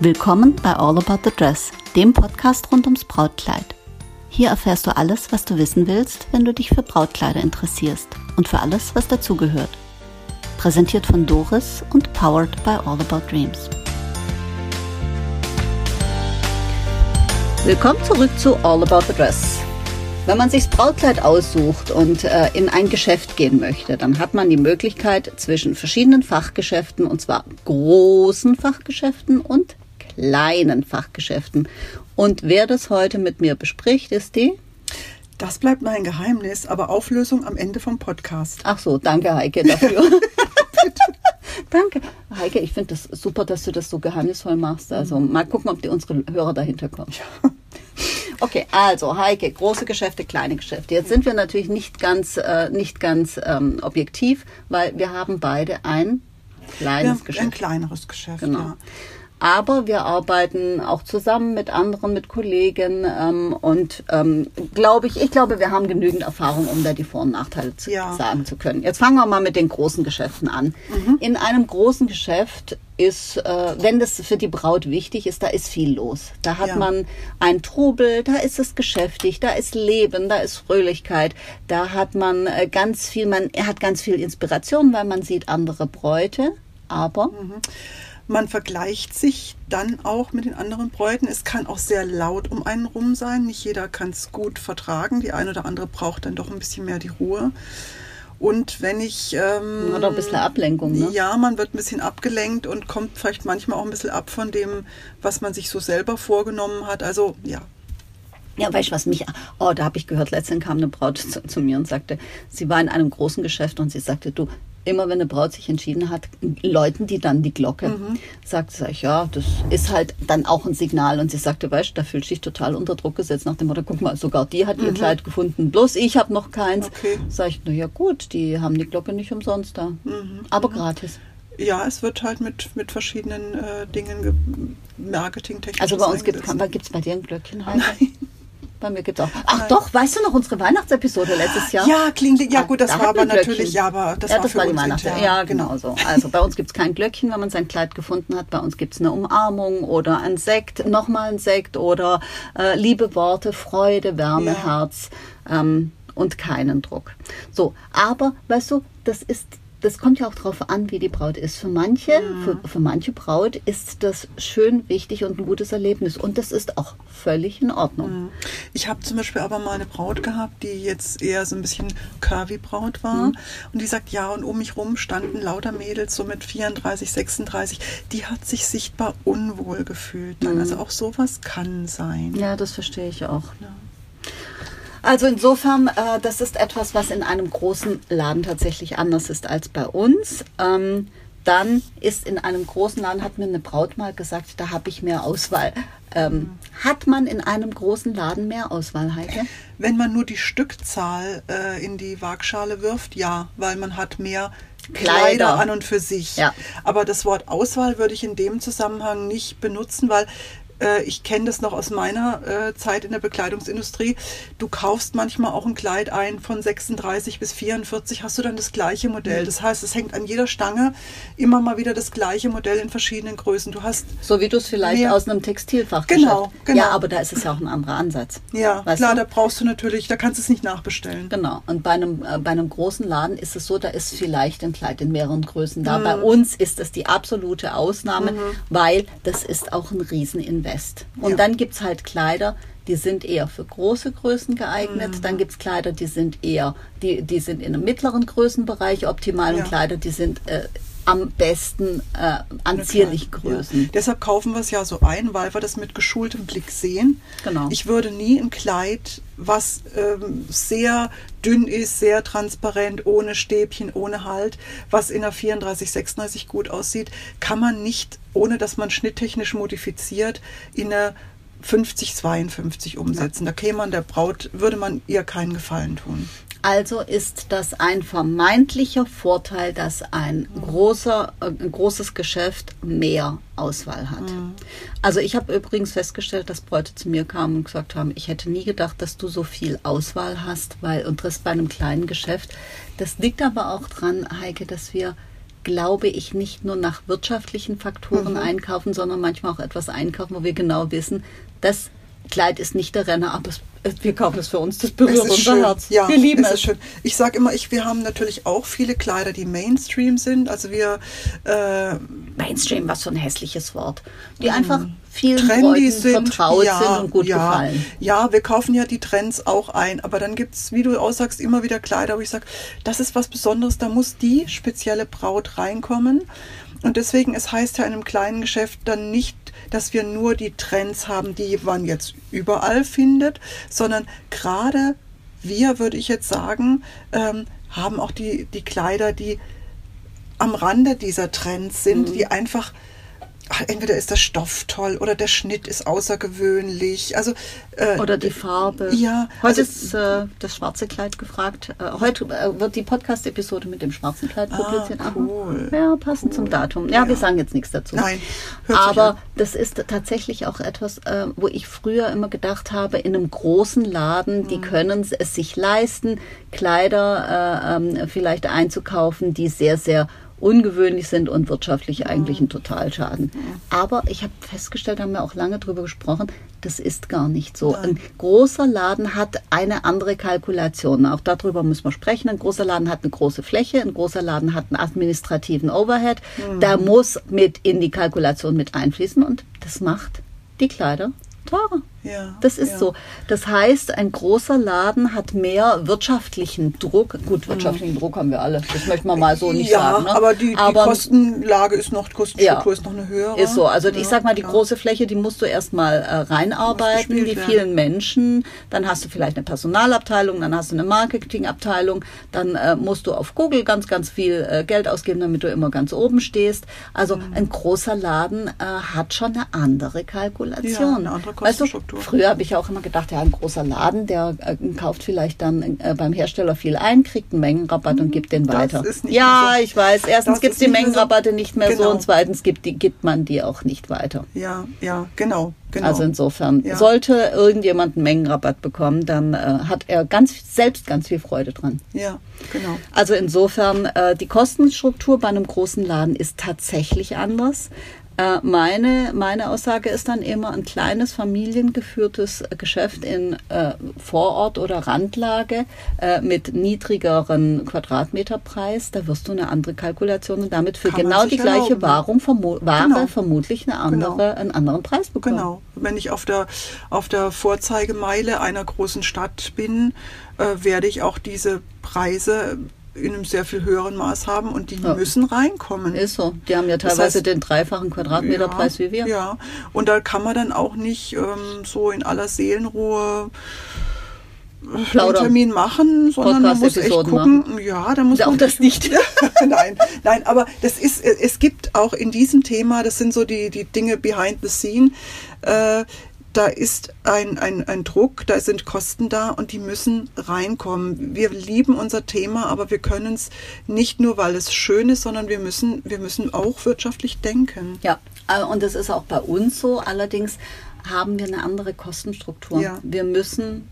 Willkommen bei All About the Dress, dem Podcast rund ums Brautkleid. Hier erfährst du alles, was du wissen willst, wenn du dich für Brautkleider interessierst und für alles, was dazugehört. Präsentiert von Doris und powered by All About Dreams. Willkommen zurück zu All About the Dress. Wenn man sich das Brautkleid aussucht und äh, in ein Geschäft gehen möchte, dann hat man die Möglichkeit zwischen verschiedenen Fachgeschäften, und zwar großen Fachgeschäften und kleinen Fachgeschäften. Und wer das heute mit mir bespricht, ist die? Das bleibt mein Geheimnis, aber Auflösung am Ende vom Podcast. Ach so, danke Heike dafür. danke. Heike, ich finde das super, dass du das so geheimnisvoll machst. Also mal gucken, ob die unsere Hörer dahinter kommen. Ja. Okay, also Heike, große Geschäfte, kleine Geschäfte. Jetzt sind wir natürlich nicht ganz, äh, nicht ganz ähm, objektiv, weil wir haben beide ein kleines ja, Geschäft. Ein kleineres Geschäft, genau. ja. Aber wir arbeiten auch zusammen mit anderen, mit Kollegen ähm, und ähm, glaube ich, ich glaube, wir haben genügend Erfahrung, um da die Vor- und Nachteile zu Ja. sagen zu können. Jetzt fangen wir mal mit den großen Geschäften an. In einem großen Geschäft ist, äh, wenn das für die Braut wichtig ist, da ist viel los. Da hat Ja. man ein Trubel, da ist es geschäftig, da ist Leben, da ist Fröhlichkeit, da hat man äh, ganz viel, man hat ganz viel Inspiration, weil man sieht andere Bräute, aber Man vergleicht sich dann auch mit den anderen Bräuten. Es kann auch sehr laut um einen rum sein. Nicht jeder kann es gut vertragen. Die eine oder andere braucht dann doch ein bisschen mehr die Ruhe. Und wenn ich... Ähm, auch ein bisschen Ablenkung, ne? Ja, man wird ein bisschen abgelenkt und kommt vielleicht manchmal auch ein bisschen ab von dem, was man sich so selber vorgenommen hat. Also ja, Ja, weißt du, was mich, oh, da habe ich gehört, letztens kam eine Braut zu, zu mir und sagte, sie war in einem großen Geschäft und sie sagte, du, immer wenn eine Braut sich entschieden hat, läuten die dann die Glocke. Sagte sag ich, ja, das ist halt dann auch ein Signal. Und sie sagte, weißt du, da fühlt sich total unter Druck gesetzt nach dem Motto, guck mal, sogar die hat ihr Kleid gefunden, bloß ich habe noch keins. Okay. Sag ich, na ja gut, die haben die Glocke nicht umsonst da. Aber gratis. ja, es wird halt mit, mit verschiedenen äh, Dingen ge- marketingtechnisch Also bei uns gibt es bei dir ein Glöckchen halt? Bei mir gibt es auch. Ach doch, weißt du noch unsere Weihnachtsepisode letztes Jahr? Ja, klingt, ja gut, das Da war aber natürlich, ja, aber das ja, war das war die Weihnachten. Ja, genau so. Also bei uns gibt es kein Glöckchen, wenn man sein Kleid gefunden hat. Bei uns gibt es eine Umarmung oder ein Sekt, nochmal ein Sekt oder äh, liebe Worte, Freude, Wärme, Ja. Herz ähm, und keinen Druck. So, aber weißt du, das ist das kommt ja auch darauf an, wie die Braut ist. Für manche, für, für manche Braut ist das schön, wichtig und ein gutes Erlebnis. Und das ist auch völlig in Ordnung. Ich habe zum Beispiel aber mal eine Braut gehabt, die jetzt eher so ein bisschen curvy Braut war. Mhm. Und die sagt, ja, und um mich rum standen lauter Mädels, so mit 34, 36. Die hat sich sichtbar unwohl gefühlt. Dann. Also auch sowas kann sein. Ja, das verstehe ich auch. Also insofern, äh, das ist etwas, was in einem großen Laden tatsächlich anders ist als bei uns. Ähm, dann ist in einem großen Laden, hat mir eine Braut mal gesagt, da habe ich mehr Auswahl. Ähm, hat man in einem großen Laden mehr Auswahl, Heike? Wenn man nur die Stückzahl äh, in die Waagschale wirft, ja, weil man hat mehr Kleider. Kleider, an und für sich. Ja. Aber das Wort Auswahl würde ich in dem Zusammenhang nicht benutzen, weil äh, ich kenne das noch aus meiner äh, Zeit in der Bekleidungsindustrie. Du kaufst manchmal auch ein Kleid ein von 36 bis 44, hast du dann das gleiche Mhm. Modell. Das heißt, es hängt an jeder Stange immer mal wieder das gleiche Modell in verschiedenen Größen. Du hast So wie du es vielleicht Mehr. aus einem Textilfach Genau, genau. Ja, aber da ist es ja auch ein anderer Ansatz. ja, klar, du? da brauchst du natürlich, da kannst du es nicht nachbestellen. Genau. Und bei einem, äh, bei einem großen Laden ist es so, da ist vielleicht ein Kleid in mehreren Größen Mhm. da. Bei uns ist das die absolute Ausnahme, weil das ist auch ein Rieseninvest. Und Ja. dann gibt's halt Kleider, die sind eher für große Größen geeignet. Mhm. Dann gibt's Kleider, die sind eher, die, die sind in einem mittleren Größenbereich optimal Ja. und Kleider, die sind äh, am besten äh, an zierlichen Größen. Ja. Deshalb kaufen wir es ja so ein, weil wir das mit geschultem Blick sehen. Genau. Ich würde nie ein Kleid, was ähm, sehr dünn ist, sehr transparent, ohne Stäbchen, ohne Halt, was in einer 34, 36 gut aussieht, kann man nicht, ohne dass man schnitttechnisch modifiziert, in eine 50, 52 umsetzen. Da käme man der Braut, würde man ihr keinen Gefallen tun. Also ist das ein vermeintlicher Vorteil, dass ein großer, äh, ein großes Geschäft mehr Auswahl hat. Also ich habe übrigens festgestellt, dass Bräute zu mir kamen und gesagt haben, ich hätte nie gedacht, dass du so viel Auswahl hast, weil und das bei einem kleinen Geschäft. Das liegt aber auch dran, Heike, dass wir glaube ich, nicht nur nach wirtschaftlichen Faktoren Mhm. einkaufen, sondern manchmal auch etwas einkaufen, wo wir genau wissen, das Kleid ist nicht der Renner, aber es, es- wir kaufen es für uns, das berührt unser schön. Herz. Ja, wir lieben es. es. Ist schön. Ich sage immer, ich, wir haben natürlich auch viele Kleider, die Mainstream sind. Also wir äh, Mainstream, was für ein hässliches Wort. Die einfach vielen trendy Leuten sind, vertraut ja, sind und gut ja, gefallen. Ja, wir kaufen ja die Trends auch ein, aber dann gibt es, wie du aussagst, immer wieder Kleider, wo ich sage, das ist was Besonderes, da muss die spezielle Braut reinkommen. Und deswegen, es heißt ja in einem kleinen Geschäft dann nicht, dass wir nur die Trends haben, die man jetzt überall findet, sondern gerade wir, würde ich jetzt sagen, ähm, haben auch die, die Kleider, die am Rande dieser Trends sind, die einfach ach, entweder ist der Stoff toll oder der Schnitt ist außergewöhnlich. Also äh, Oder die Farbe. Ja, Heute also- ist äh, das schwarze Kleid gefragt. Äh, heute äh, wird die Podcast-Episode mit dem schwarzen Kleid publiziert. Ah, cool. Ja, passend zum Datum. Ja, wir sagen jetzt nichts dazu. Nein, Aber das ist tatsächlich auch etwas, äh, wo ich früher immer gedacht habe, in einem großen Laden, Mhm. die können es sich leisten, Kleider äh, ähm, vielleicht einzukaufen, die sehr, sehr ungewöhnlich sind und wirtschaftlich eigentlich ein Totalschaden. Aber ich habe festgestellt, haben wir auch lange drüber gesprochen, das ist gar nicht so. Ein großer Laden hat eine andere Kalkulation. Auch darüber müssen wir sprechen. Ein großer Laden hat eine große Fläche, ein großer Laden hat einen administrativen Overhead. Da muss mit in die Kalkulation mit einfließen und das macht die Kleider teurer. Ja, das ist ja. so. Das heißt, ein großer Laden hat mehr wirtschaftlichen Druck. Gut, wirtschaftlichen Druck haben wir alle. Das möchte man mal so nicht ja, sagen. Ne? aber die, die Kostenlage ist noch, Kostenstruktur Ja. ist noch eine höhere. Ist so. Also ich sag mal, die große Fläche, die musst du erstmal äh, reinarbeiten, die vielen Menschen. Dann hast du vielleicht eine Personalabteilung, dann hast du eine Marketingabteilung, dann äh, musst du auf Google ganz, ganz viel äh, Geld ausgeben, damit du immer ganz oben stehst. Also Mhm. ein großer Laden äh, hat schon eine andere Kalkulation. Eine andere weißt du, Kostenstruktur. früher habe ich auch immer gedacht, ja, ein großer Laden, der äh, kauft vielleicht dann äh, beim Hersteller viel ein, kriegt einen Mengenrabatt und gibt den Das weiter. ja, so. ich weiß. Erstens gibt es die mehr so. Mengenrabatte nicht mehr so Genau. und zweitens gibt, die, gibt man die auch nicht weiter. Ja, ja, genau. genau. Also insofern, Ja. sollte irgendjemand einen Mengenrabatt bekommen, dann äh, hat er ganz selbst ganz viel Freude dran. Ja, genau. Also insofern, äh, die Kostenstruktur bei einem großen Laden ist tatsächlich anders. Äh, meine, meine Aussage ist dann immer ein kleines familiengeführtes Geschäft in äh, Vorort oder Randlage äh, mit niedrigeren Quadratmeterpreis. Da wirst du eine andere Kalkulation und damit für Kann genau die gleiche erlauben, vermu Ware Genau. vermutlich eine andere, Genau. einen anderen Preis bekommen. Genau. Wenn ich auf der, auf der Vorzeigemeile einer großen Stadt bin, äh, werde ich auch diese Preise in einem sehr viel höheren Maß haben und die Ja. müssen reinkommen. Ist so. Die haben ja Das teilweise heißt- den dreifachen Quadratmeterpreis wie wir. Ja, und da kann man dann auch nicht ähm, so in aller Seelenruhe den Plaudern. Termin machen, sondern man muss echt gucken, ja, da muss Auch man das nicht. nein, nein, aber das ist, es gibt auch in diesem Thema, das sind so die, die Dinge behind the scene, äh, da ist ein, ein, ein Druck, da sind Kosten da und die müssen reinkommen. Wir lieben unser Thema, aber wir können es nicht nur, weil es schön ist, sondern wir müssen, wir müssen auch wirtschaftlich denken. Ja, äh, und das ist auch bei uns so. Allerdings haben wir eine andere Kostenstruktur. Ja. Wir müssen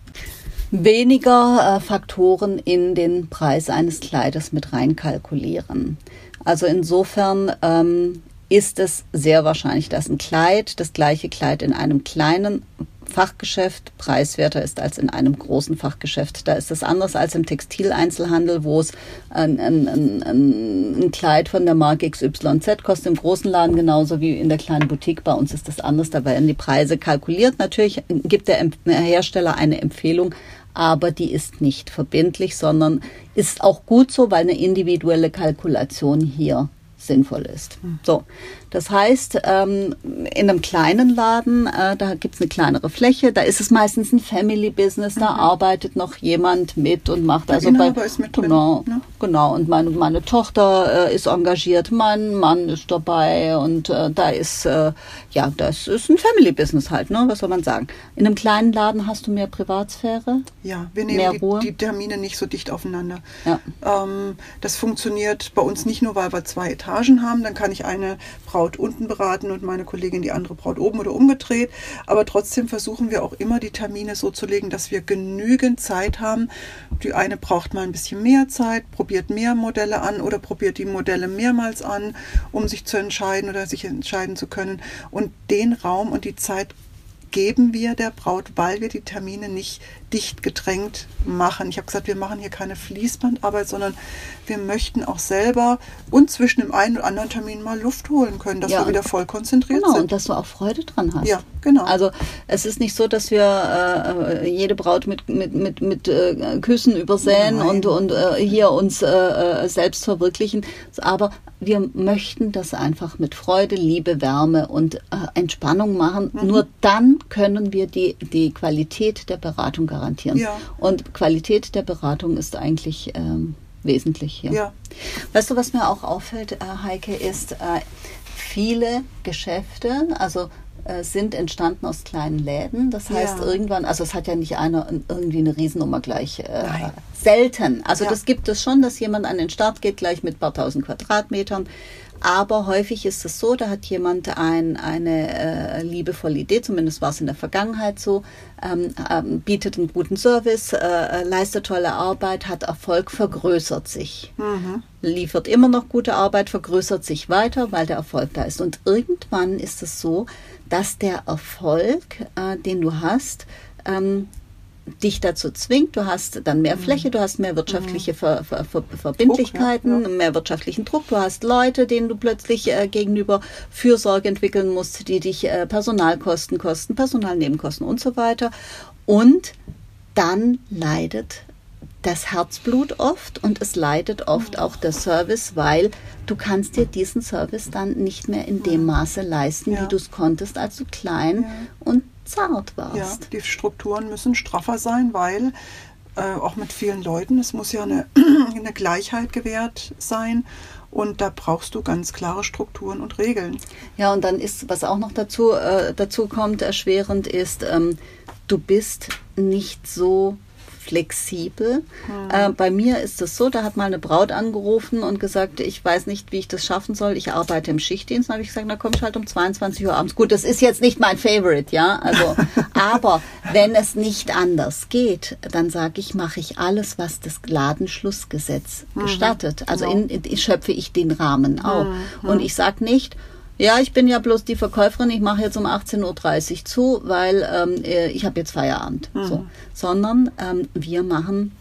weniger äh, Faktoren in den Preis eines Kleides mit reinkalkulieren. Also insofern ähm, ist es sehr wahrscheinlich, dass ein Kleid, das gleiche Kleid in einem kleinen Fachgeschäft preiswerter ist als in einem großen Fachgeschäft. Da ist es anders als im Textileinzelhandel, wo es ein, ein, ein, ein, Kleid von der Marke XYZ kostet im großen Laden genauso wie in der kleinen Boutique. Bei uns ist das anders, da werden die Preise kalkuliert. Natürlich gibt der Hersteller eine Empfehlung, aber die ist nicht verbindlich, sondern ist auch gut so, weil eine individuelle Kalkulation hier sinnvoll ist. So, das heißt, ähm, in einem kleinen Laden, äh, da gibt's eine kleinere Fläche, da ist es meistens ein Family-Business, da arbeitet noch jemand mit und macht Der also Inhaber ist mit drin, genau, ne? genau. Und meine, meine Tochter äh, ist engagiert, mein Mann ist dabei und äh, da ist, äh, ja, das ist ein Family-Business halt, ne? Was soll man sagen? In einem kleinen Laden hast du mehr Privatsphäre. Ja, wir Mehr nehmen Ruhe. die, die Termine nicht so dicht aufeinander. Ja. Ähm, das funktioniert bei uns nicht nur, weil wir zwei Etagen haben. Dann kann ich eine Braut Braut unten beraten und meine Kollegin die andere Braut oben oder umgedreht. Aber trotzdem versuchen wir auch immer die Termine so zu legen, dass wir genügend Zeit haben. Die eine braucht mal ein bisschen mehr Zeit, probiert mehr Modelle an oder probiert die Modelle mehrmals an, um sich zu entscheiden oder sich entscheiden zu können. Und den Raum und die Zeit geben wir der Braut, weil wir die Termine nicht dicht gedrängt machen. Ich habe gesagt, wir machen hier keine Fließbandarbeit, sondern wir möchten auch selber und zwischen dem einen und anderen Termin mal Luft holen können, dass ja, wir wieder voll konzentriert genau, sind. und dass du auch Freude dran hast. Ja, genau. Also es ist nicht so, dass wir äh, jede Braut mit, mit, mit, mit äh, Küssen übersäen Nein. und, und äh, hier uns äh, äh, selbst verwirklichen, aber wir möchten das einfach mit Freude, Liebe, Wärme und äh, Entspannung machen. Mhm. Nur dann können wir die, die Qualität der Beratung garantieren. Ja. Und Qualität der Beratung ist eigentlich ähm, wesentlich hier. Ja. Weißt du, was mir auch auffällt, äh, Heike, ist äh, viele Geschäfte, also äh, sind entstanden aus kleinen Läden. Das heißt, ja. irgendwann, also es hat ja nicht einer irgendwie eine Riesennummer gleich. Äh, selten. Also ja. das gibt es schon, dass jemand an den Start geht, gleich mit ein paar tausend Quadratmetern. Aber häufig ist es so, da hat jemand ein, eine äh, liebevolle Idee, zumindest war es in der Vergangenheit so, ähm, ähm, bietet einen guten Service, äh, äh, leistet tolle Arbeit, hat Erfolg, vergrößert sich. Mhm. Liefert immer noch gute Arbeit, vergrößert sich weiter, weil der Erfolg da ist. Und irgendwann ist es so, dass der Erfolg, äh, den du hast, ähm, dich dazu zwingt. Du hast dann mehr mhm. Fläche, du hast mehr wirtschaftliche mhm. Ver, Ver, Ver, Verbindlichkeiten, Druck, ja, ja. mehr wirtschaftlichen Druck. Du hast Leute, denen du plötzlich äh, gegenüber Fürsorge entwickeln musst, die dich äh, Personalkosten kosten, Personalnebenkosten und so weiter. Und dann leidet das Herzblut oft und es leidet oft auch der Service, weil du kannst dir diesen Service dann nicht mehr in dem Maße leisten, ja. wie du es konntest, als du klein ja. und zart warst. Ja, die Strukturen müssen straffer sein, weil äh, auch mit vielen Leuten, es muss ja eine, eine Gleichheit gewährt sein. Und da brauchst du ganz klare Strukturen und Regeln. Ja, und dann ist, was auch noch dazu, äh, dazu kommt, erschwerend ist, ähm, du bist nicht so flexibel. Mhm. Äh, bei mir ist es so, da hat mal eine Braut angerufen und gesagt, ich weiß nicht, wie ich das schaffen soll. Ich arbeite im Schichtdienst. Dann habe ich gesagt, na komm ich halt um 22 Uhr abends. Gut, das ist jetzt nicht mein Favorite, ja. Also, aber wenn es nicht anders geht, dann sage ich, mache ich alles, was das Ladenschlussgesetz mhm. gestattet. Also in, in, schöpfe ich den Rahmen auf. Mhm. Und ich sage nicht, ja, ich bin ja bloß die Verkäuferin, ich mache jetzt um 18.30 Uhr zu, weil ähm, äh, ich habe jetzt Feierabend. Mhm. So. Sondern ähm, wir machen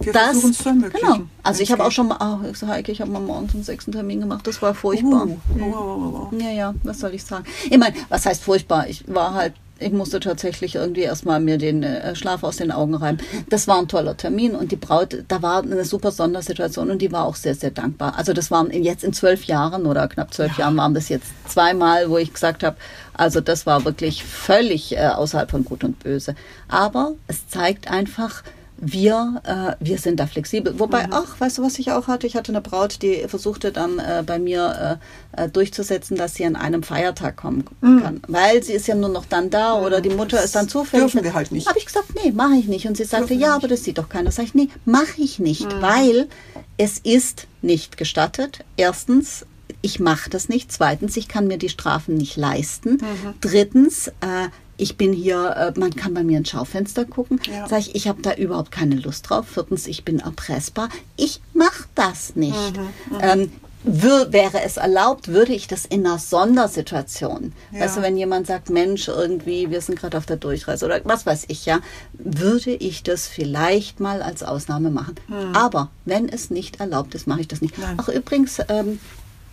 wir das. es zu. Genau. Also ich habe auch schon mal, oh, Heike, ich habe mal morgens einen sechsten Termin gemacht, das war furchtbar. Uh, oh, oh, oh, ja, ja, was soll ich sagen? Ich meine, was heißt furchtbar? Ich war halt ich musste tatsächlich irgendwie erstmal mir den äh, Schlaf aus den Augen reiben. Das war ein toller Termin und die Braut, da war eine super Sondersituation und die war auch sehr, sehr dankbar. Also das waren jetzt in zwölf Jahren oder knapp zwölf ja. Jahren waren das jetzt zweimal, wo ich gesagt habe, also das war wirklich völlig äh, außerhalb von Gut und Böse. Aber es zeigt einfach, wir, äh, wir sind da flexibel. Wobei, mhm. ach, weißt du, was ich auch hatte? Ich hatte eine Braut, die versuchte dann äh, bei mir äh, äh durchzusetzen, dass sie an einem Feiertag kommen mhm. kann. Weil sie ist ja nur noch dann da mhm. oder die Mutter ist dann zufällig. Dürfen wir halt nicht. Habe ich gesagt, nee, mache ich nicht. Und sie sagte, ja, aber das sieht doch keiner. Sag ich, nee, mache ich nicht, mhm. weil es ist nicht gestattet. Erstens, ich mache das nicht. Zweitens, ich kann mir die Strafen nicht leisten. Mhm. Drittens, äh, ich bin hier, äh, man kann bei mir ins Schaufenster gucken. Ja. Sag ich, ich habe da überhaupt keine Lust drauf. Viertens, ich bin erpressbar. Ich mache das nicht. Mhm, mhm. ähm, wäre es erlaubt, würde ich das in einer Sondersituation, ja. du, wenn jemand sagt, Mensch, irgendwie, wir sind gerade auf der Durchreise oder was weiß ich, ja, würde ich das vielleicht mal als Ausnahme machen. Mhm. Aber wenn es nicht erlaubt ist, mache ich das nicht. Nein. Ach, übrigens, ähm,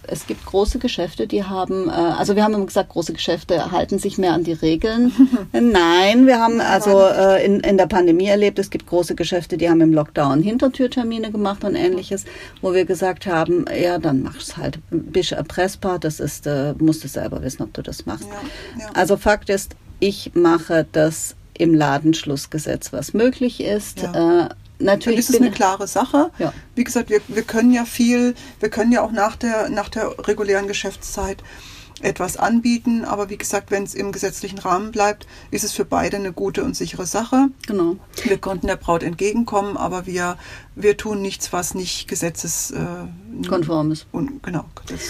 es gibt große Geschäfte, die haben, äh, also wir haben immer gesagt, große Geschäfte halten sich mehr an die Regeln. Nein, wir haben also äh, in, in der Pandemie erlebt, es gibt große Geschäfte, die haben im Lockdown Hintertürtermine gemacht und ähnliches, wo wir gesagt haben, ja, dann mach's halt. Bist erpressbar, das ist, äh, musst du selber wissen, ob du das machst. Ja, ja. Also Fakt ist, ich mache das im Ladenschlussgesetz, was möglich ist. Ja. Äh, natürlich. Das ist eine klare Sache. Ja. Wie gesagt, wir, wir können ja viel, wir können ja auch nach der, nach der regulären Geschäftszeit etwas anbieten, aber wie gesagt, wenn es im gesetzlichen Rahmen bleibt, ist es für beide eine gute und sichere Sache. Genau. Wir konnten der Braut entgegenkommen, aber wir, wir tun nichts, was nicht Gesetzes, äh, ist. Und, genau.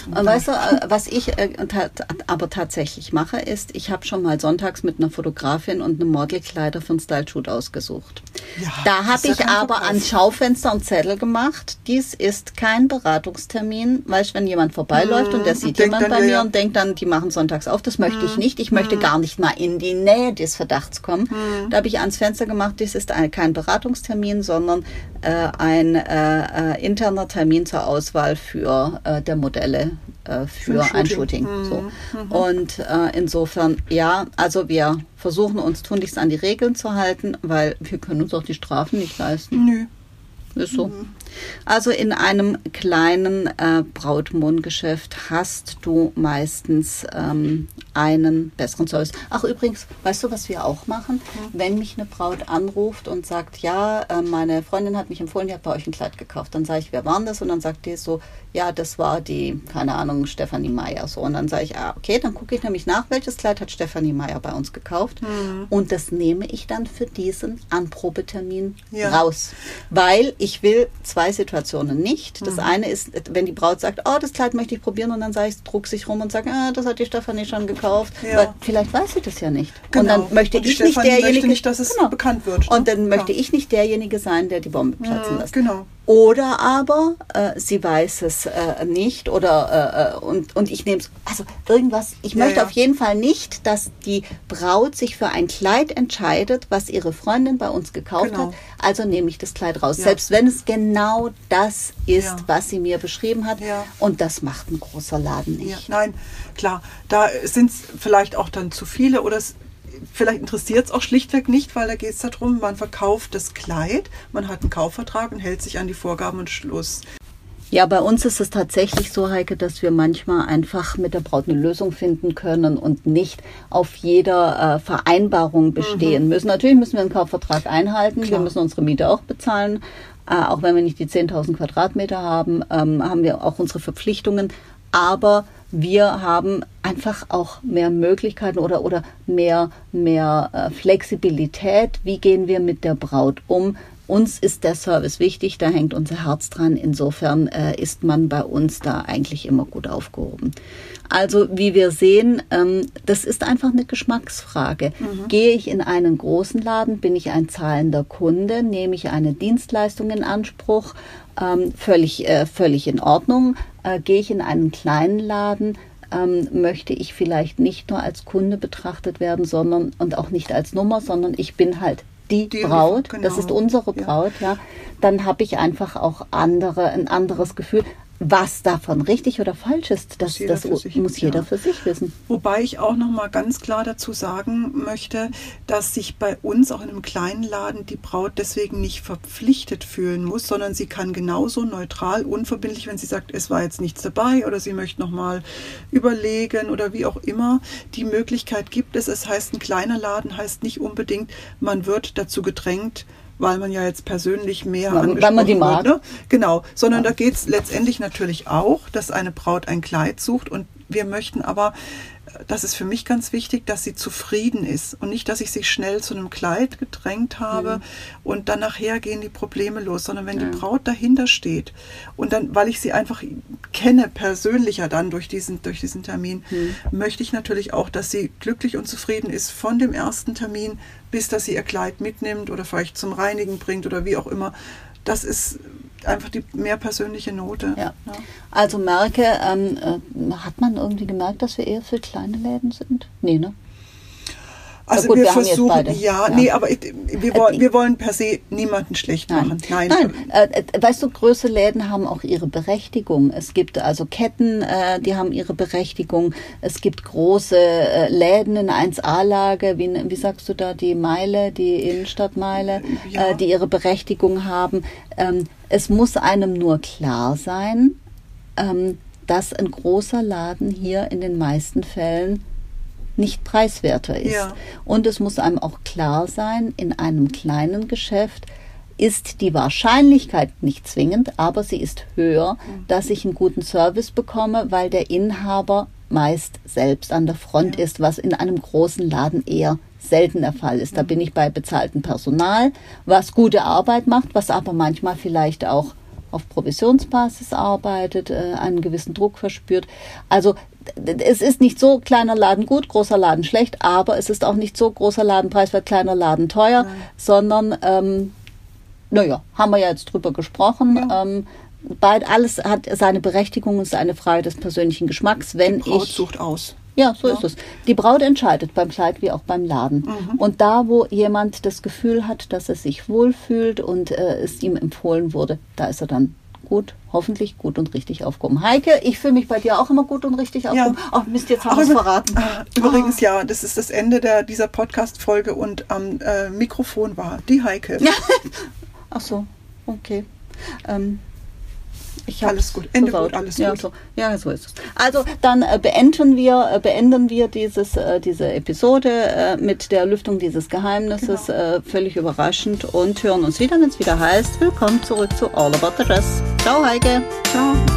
Und weißt du, äh, was ich äh, ta aber tatsächlich mache, ist, ich habe schon mal sonntags mit einer Fotografin und einem Modelkleider für einen Style-Shoot ausgesucht. Ja, da habe ich aber Verkauf. an Schaufenster und Zettel gemacht. Dies ist kein Beratungstermin. Weißt du, wenn jemand vorbeiläuft und der sieht denkt jemand bei mir ja. und denkt dann, die machen sonntags auf, das möchte ich nicht. Ich möchte gar nicht mal in die Nähe des Verdachts kommen. Da habe ich ans Fenster gemacht, dies ist ein, kein Beratungstermin, sondern äh, ein äh, äh, interner Termin zur Auswahl für äh, der Modelle äh, für ein ein Shooting. Shooting. So. Und äh, insofern, ja, also wir versuchen uns tunlichst an die Regeln zu halten, weil wir können uns auch die Strafen nicht leisten. Nö. Ist so. Also in einem kleinen äh, Brautmohngeschäft hast du meistens ähm, einen besseren Service. Ach übrigens, weißt du, was wir auch machen? Wenn mich eine Braut anruft und sagt, ja, äh, meine Freundin hat mich empfohlen, die hat bei euch ein Kleid gekauft, dann sage ich, wer war denn das? Und dann sagt die so, ja, das war die, keine Ahnung, Stefanie Meyer. So. Und dann sage ich, ah, okay, dann gucke ich nämlich nach, welches Kleid hat Stefanie Meyer bei uns gekauft. Und das nehme ich dann für diesen Anprobetermin Ja. raus. Weil ich will zwei Situationen nicht. Mhm. Das eine ist, wenn die Braut sagt, oh, das Kleid möchte ich probieren und dann sage ich, druck sich rum und sage, ah, das hat die Stefanie schon gekauft. Ja. Weil vielleicht weiß sie das ja nicht. Und Genau. dann möchte Und ich nicht derjenige, möchte nicht, dass es bekannt wird, Und ne? dann möchte Ja. ich nicht derjenige sein, der die Bombe platzen Mhm, lässt. genau. Oder aber äh, sie weiß es äh, nicht oder äh, äh, und, und ich nehme es. Also irgendwas, ich Ja, möchte ja. auf jeden Fall nicht, dass die Braut sich für ein Kleid entscheidet, was ihre Freundin bei uns gekauft Genau. hat. Also nehme ich das Kleid raus. Ja. Selbst wenn es genau das ist, Ja. was sie mir beschrieben hat. Ja. Und das macht ein großer Laden Ja, nicht. nein, klar. Da sind es vielleicht auch dann zu viele oder es, vielleicht interessiert es auch schlichtweg nicht, weil da geht es darum, man verkauft das Kleid, man hat einen Kaufvertrag und hält sich an die Vorgaben und Schluss. Ja, bei uns ist es tatsächlich so, Heike, dass wir manchmal einfach mit der Braut eine Lösung finden können und nicht auf jeder äh, Vereinbarung bestehen müssen. Natürlich müssen wir einen Kaufvertrag einhalten, wir Klar. müssen unsere Miete auch bezahlen. Äh, auch wenn wir nicht die 10.000 Quadratmeter haben, ähm, haben wir auch unsere Verpflichtungen. Aber wir haben einfach auch mehr Möglichkeiten oder, oder mehr, mehr äh, Flexibilität. Wie gehen wir mit der Braut um? Uns ist der Service wichtig, da hängt unser Herz dran. Insofern äh, ist man bei uns da eigentlich immer gut aufgehoben. Also wie wir sehen, ähm, das ist einfach eine Geschmacksfrage. Gehe ich in einen großen Laden, bin ich ein zahlender Kunde, nehme ich eine Dienstleistung in Anspruch, ähm, völlig, äh, völlig in Ordnung. Äh, gehe ich in einen kleinen Laden, ähm, möchte ich vielleicht nicht nur als Kunde betrachtet werden, sondern und auch nicht als Nummer, sondern ich bin halt die, Die- Braut. genau. Das ist unsere Ja. Braut, ja. Dann habe ich einfach auch andere, ein anderes Gefühl. Was davon richtig oder falsch ist, das, Muss jeder das für sich, muss jeder ja. für sich wissen. Wobei ich auch noch mal ganz klar dazu sagen möchte, dass sich bei uns auch in einem kleinen Laden die Braut deswegen nicht verpflichtet fühlen muss, sondern sie kann genauso neutral, unverbindlich, wenn sie sagt, es war jetzt nichts dabei oder sie möchte noch mal überlegen oder wie auch immer, die Möglichkeit gibt es. Es heißt, ein kleiner Laden heißt nicht unbedingt, man wird dazu gedrängt, weil man ja jetzt persönlich mehr Weil- weil man die wird, mag. ne? Genau, sondern da geht es letztendlich natürlich auch, dass eine Braut ein Kleid sucht und wir möchten aber, das ist für mich ganz wichtig, dass sie zufrieden ist und nicht, dass ich sie schnell zu einem Kleid gedrängt habe und dann nachher gehen die Probleme los, sondern wenn die Braut dahinter steht und dann, weil ich sie einfach kenne, persönlicher dann durch diesen, durch diesen Termin, möchte ich natürlich auch, dass sie glücklich und zufrieden ist von dem ersten Termin bis, dass sie ihr Kleid mitnimmt oder vielleicht zum Reinigen bringt oder wie auch immer. Das ist einfach die mehr persönliche Note. Ja. Also merke, ähm, äh, hat man irgendwie gemerkt, dass wir eher für kleine Läden sind? Nee, ne? Also gut, wir, wir versuchen, ja, Ja. nee, aber ich, wir, Äh, wollen, wir wollen per se niemanden schlecht machen. Nein, Äh, äh, weißt du, größere Läden haben auch ihre Berechtigung. Es gibt also Ketten, äh, die haben ihre Berechtigung. Es gibt große äh, Läden in 1A-Lage, wie, wie sagst du da, die Meile, die Innenstadtmeile, Ja. äh, die ihre Berechtigung haben. Ähm, es muss einem nur klar sein, ähm, dass ein großer Laden hier in den meisten Fällen nicht preiswerter ist. Ja. Und es muss einem auch klar sein, in einem kleinen Geschäft ist die Wahrscheinlichkeit nicht zwingend, aber sie ist höher, dass ich einen guten Service bekomme, weil der Inhaber meist selbst an der Front ist, was in einem großen Laden eher selten der Fall ist. Da bin ich bei bezahltem Personal, was gute Arbeit macht, was aber manchmal vielleicht auch auf Provisionsbasis arbeitet, äh, einen gewissen Druck verspürt. Also es ist nicht so kleiner Laden gut, großer Laden schlecht, aber es ist auch nicht so großer Laden preiswert, kleiner Laden teuer, Nein. sondern ähm, naja, haben wir ja jetzt drüber gesprochen. Ja. Ähm, beid, alles hat seine Berechtigung und seine Frage des persönlichen Geschmacks. Wenn Die Braut ich sucht aus. Ja, so ja. ist es. Die Braut entscheidet beim Kleid wie auch beim Laden. Mhm. Und da, wo jemand das Gefühl hat, dass er sich wohlfühlt und äh, es ihm empfohlen wurde, da ist er dann gut, hoffentlich gut und richtig aufgehoben. Heike, ich fühle mich bei dir auch immer gut und richtig aufgehoben. Ja. Oh, Mist, jetzt haben wir es verraten. Ah, übrigens, oh. ja, das ist das Ende der, dieser Podcast-Folge und am äh, Mikrofon war die Heike. Ja. Ach so, okay. Ähm, ich alles gut, Ende gut, alles ja, gut. So, ja, so ist es. Also dann äh, beenden wir, äh, beenden wir dieses, äh, diese Episode äh, mit der Lüftung dieses Geheimnisses, genau. Äh, völlig überraschend und hören uns wieder, wenn es wieder heißt, willkommen zurück zu All About the Dress. Ciao Heike. Ciao.